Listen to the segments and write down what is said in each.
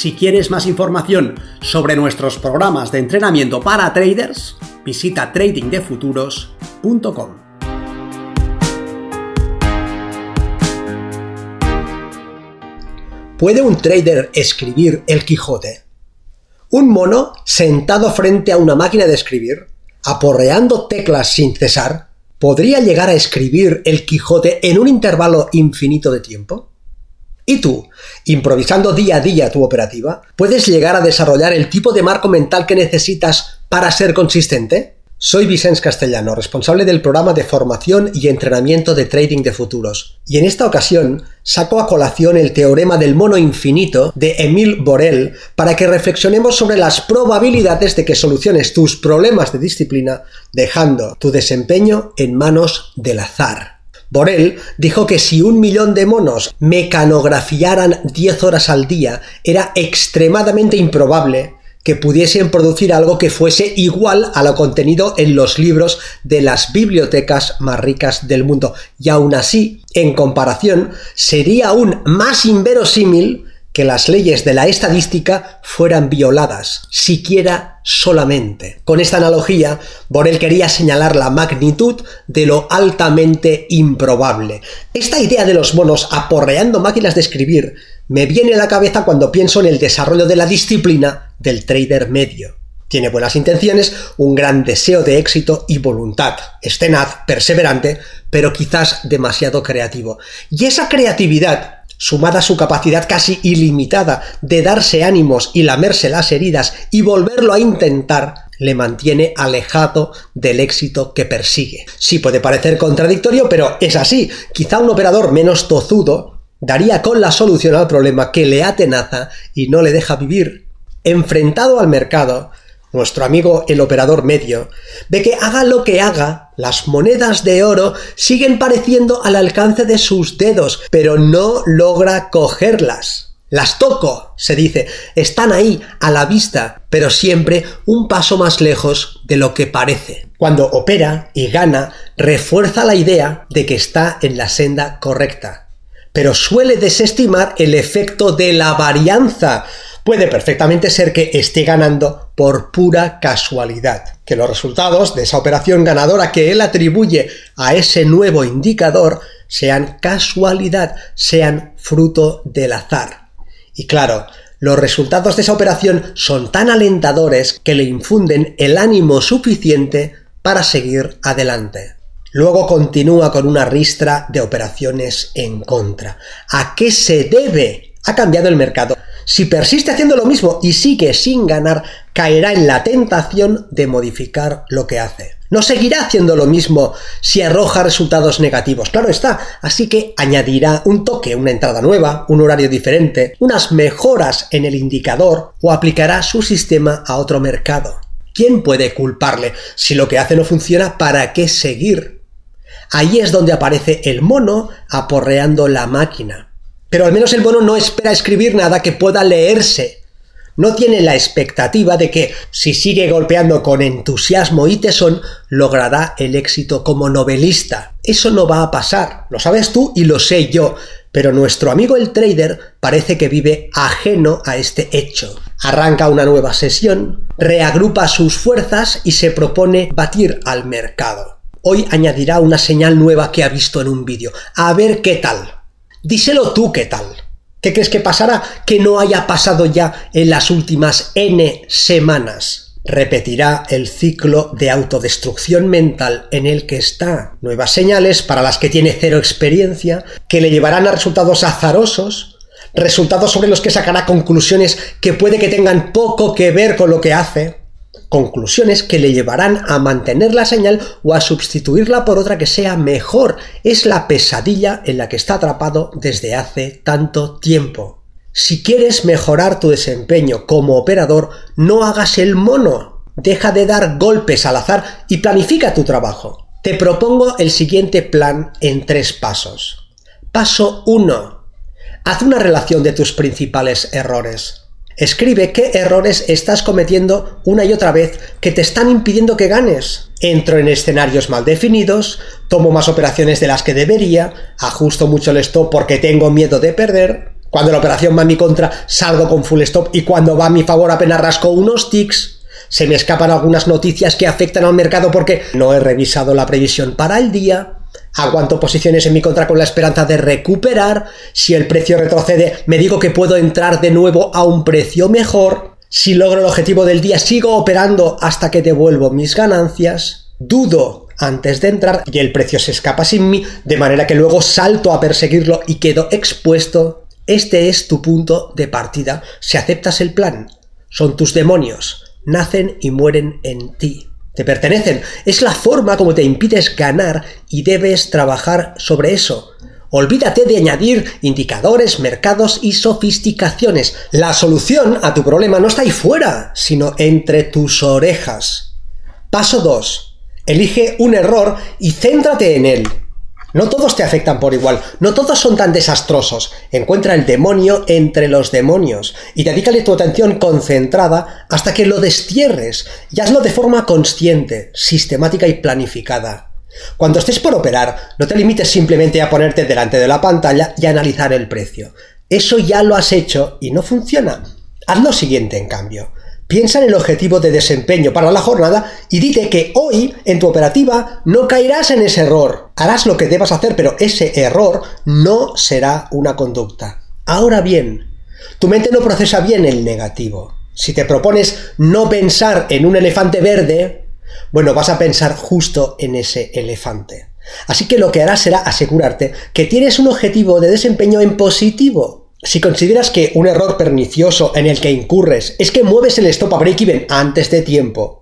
Si quieres más información sobre nuestros programas de entrenamiento para traders, visita tradingdefuturos.com. ¿Puede un trader escribir el Quijote? Un mono sentado frente a una máquina de escribir, aporreando teclas sin cesar, ¿podría llegar a escribir el Quijote en un intervalo infinito de tiempo? ¿Y tú, improvisando día a día tu operativa, puedes llegar a desarrollar el tipo de marco mental que necesitas para ser consistente? Soy Vicens Castellano, responsable del programa de formación y entrenamiento de trading de futuros, y en esta ocasión saco a colación el teorema del mono infinito de Emile Borel para que reflexionemos sobre las probabilidades de que soluciones tus problemas de disciplina dejando tu desempeño en manos del azar. Borel dijo que si un millón de monos mecanografiaran 10 horas al día, era extremadamente improbable que pudiesen producir algo que fuese igual a lo contenido en los libros de las bibliotecas más ricas del mundo. Y aún así, en comparación, sería aún más inverosímil que las leyes de la estadística fueran violadas, siquiera solamente. Con esta analogía, Borel quería señalar la magnitud de lo altamente improbable. Esta idea de los monos aporreando máquinas de escribir me viene a la cabeza cuando pienso en el desarrollo de la disciplina del trader medio. Tiene buenas intenciones, un gran deseo de éxito y voluntad. Es tenaz, perseverante, pero quizás demasiado creativo. Y esa creatividad sumada a su capacidad casi ilimitada de darse ánimos y lamerse las heridas y volverlo a intentar, le mantiene alejado del éxito que persigue. Sí puede parecer contradictorio, pero es así. Quizá un operador menos tozudo daría con la solución al problema que le atenaza y no le deja vivir. Enfrentado al mercado, nuestro amigo el operador medio, ve que haga lo que haga, las monedas de oro siguen pareciendo al alcance de sus dedos, pero no logra cogerlas. Las toco, se dice, están ahí, a la vista, pero siempre un paso más lejos de lo que parece. Cuando opera y gana, refuerza la idea de que está en la senda correcta, pero suele desestimar el efecto de la varianza, puede perfectamente ser que esté ganando por pura casualidad, que los resultados de esa operación ganadora que él atribuye a ese nuevo indicador sean casualidad, sean fruto del azar. Y claro, los resultados de esa operación son tan alentadores que le infunden el ánimo suficiente para seguir adelante. Luego continúa con una ristra de operaciones en contra. ¿A qué se debe? Ha cambiado el mercado. Si persiste haciendo lo mismo y sigue sin ganar, caerá en la tentación de modificar lo que hace. No seguirá haciendo lo mismo si arroja resultados negativos, claro está, así que añadirá un toque, una entrada nueva, un horario diferente, unas mejoras en el indicador o aplicará su sistema a otro mercado. ¿Quién puede culparle? Si lo que hace no funciona, ¿para qué seguir? Ahí es donde aparece el mono aporreando la máquina. Pero al menos el mono no espera escribir nada que pueda leerse. No tiene la expectativa de que, si sigue golpeando con entusiasmo y tesón, logrará el éxito como novelista. Eso no va a pasar. Lo sabes tú y lo sé yo. Pero nuestro amigo el trader parece que vive ajeno a este hecho. Arranca una nueva sesión, reagrupa sus fuerzas y se propone batir al mercado. Hoy añadirá una señal nueva que ha visto en un vídeo. A ver qué tal. Díselo tú qué tal. ¿Qué crees que pasará que no haya pasado ya en las últimas N semanas? Repetirá el ciclo de autodestrucción mental en el que está. Nuevas señales para las que tiene cero experiencia, que le llevarán a resultados azarosos, resultados sobre los que sacará conclusiones que puede que tengan poco que ver con lo que hace, conclusiones que le llevarán a mantener la señal o a sustituirla por otra que sea mejor. Es la pesadilla en la que está atrapado desde hace tanto tiempo. Si quieres mejorar tu desempeño como operador, no hagas el mono. Deja de dar golpes al azar y planifica tu trabajo. Te propongo el siguiente plan en tres pasos. Paso 1. Haz una relación de tus principales errores. Escribe qué errores estás cometiendo una y otra vez que te están impidiendo que ganes. Entro en escenarios mal definidos, tomo más operaciones de las que debería, ajusto mucho el stop porque tengo miedo de perder. Cuando la operación va a mi contra, salgo con full stop y cuando va a mi favor apenas rasco unos ticks se me escapan algunas noticias que afectan al mercado porque no he revisado la previsión para el día, aguanto posiciones en mi contra con la esperanza de recuperar, si el precio retrocede me digo que puedo entrar de nuevo a un precio mejor, si logro el objetivo del día sigo operando hasta que devuelvo mis ganancias, dudo antes de entrar y el precio se escapa sin mí, de manera que luego salto a perseguirlo y quedo expuesto. Este es tu punto de partida si aceptas el plan. Son tus demonios, nacen y mueren en ti. Te pertenecen. Es la forma como te impides ganar y debes trabajar sobre eso. Olvídate de añadir indicadores, mercados y sofisticaciones. La solución a tu problema no está ahí fuera, sino entre tus orejas. Paso 2. Elige un error y céntrate en él. No todos te afectan por igual, no todos son tan desastrosos. Encuentra el demonio entre los demonios y dedícale tu atención concentrada hasta que lo destierres y hazlo de forma consciente, sistemática y planificada. Cuando estés por operar, no te limites simplemente a ponerte delante de la pantalla y analizar el precio. Eso ya lo has hecho y no funciona. Haz lo siguiente, en cambio. Piensa en el objetivo de desempeño para la jornada y dite que hoy en tu operativa no caerás en ese error. Harás lo que debas hacer, pero ese error no será una conducta. Ahora bien, tu mente no procesa bien el negativo. Si te propones no pensar en un elefante verde, bueno, vas a pensar justo en ese elefante. Así que lo que harás será asegurarte que tienes un objetivo de desempeño en positivo, si consideras que un error pernicioso en el que incurres es que mueves el stop a break-even antes de tiempo,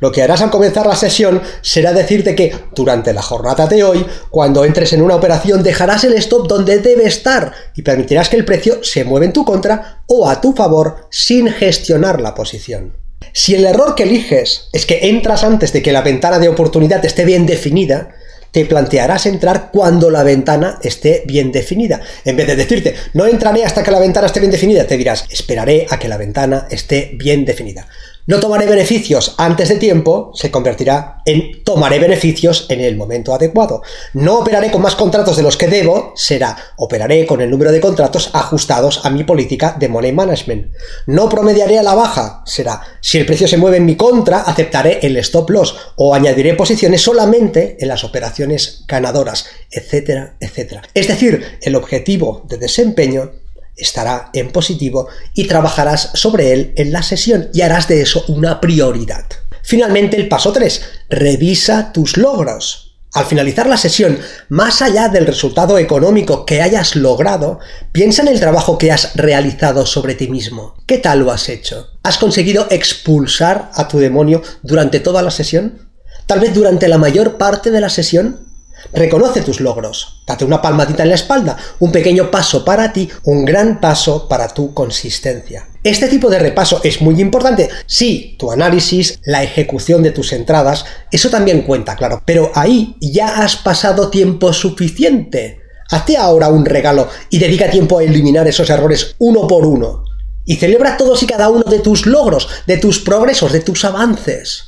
lo que harás al comenzar la sesión será decirte que durante la jornada de hoy, cuando entres en una operación, dejarás el stop donde debe estar y permitirás que el precio se mueva en tu contra o a tu favor sin gestionar la posición. Si el error que eliges es que entras antes de que la ventana de oportunidad esté bien definida, te plantearás entrar cuando la ventana esté bien definida. En vez de decirte, no entraré hasta que la ventana esté bien definida, te dirás, esperaré a que la ventana esté bien definida. No tomaré beneficios antes de tiempo se convertirá en tomaré beneficios en el momento adecuado. No operaré con más contratos de los que debo será operaré con el número de contratos ajustados a mi política de money management. No promediaré a la baja será si el precio se mueve en mi contra aceptaré el stop loss o añadiré posiciones solamente en las operaciones ganadoras, etcétera, etcétera. Es decir, el objetivo de desempeño estará en positivo y trabajarás sobre él en la sesión y harás de eso una prioridad. Finalmente, el paso 3. Revisa tus logros. Al finalizar la sesión, más allá del resultado económico que hayas logrado, piensa en el trabajo que has realizado sobre ti mismo. ¿Qué tal lo has hecho? ¿Has conseguido expulsar a tu demonio durante toda la sesión? ¿Tal vez durante la mayor parte de la sesión? Reconoce tus logros, date una palmadita en la espalda, un pequeño paso para ti, un gran paso para tu consistencia. Este tipo de repaso es muy importante. Sí, tu análisis, la ejecución de tus entradas, eso también cuenta, claro, pero ahí ya has pasado tiempo suficiente. Hazte ahora un regalo y dedica tiempo a eliminar esos errores uno por uno. Y celebra todos y cada uno de tus logros, de tus progresos, de tus avances.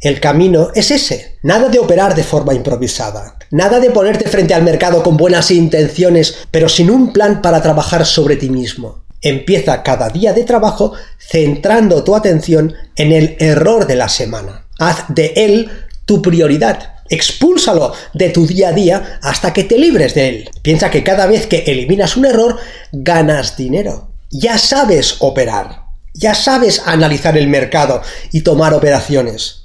El camino es ese, nada de operar de forma improvisada, nada de ponerte frente al mercado con buenas intenciones, pero sin un plan para trabajar sobre ti mismo. Empieza cada día de trabajo centrando tu atención en el error de la semana. Haz de él tu prioridad. Expúlsalo de tu día a día hasta que te libres de él. Piensa que cada vez que eliminas un error, ganas dinero. Ya sabes operar. Ya sabes analizar el mercado y tomar operaciones.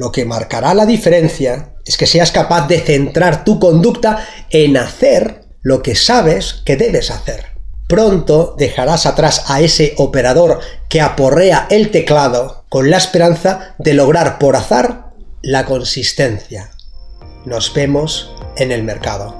Lo que marcará la diferencia es que seas capaz de centrar tu conducta en hacer lo que sabes que debes hacer. Pronto dejarás atrás a ese operador que aporrea el teclado con la esperanza de lograr por azar la consistencia. Nos vemos en el mercado.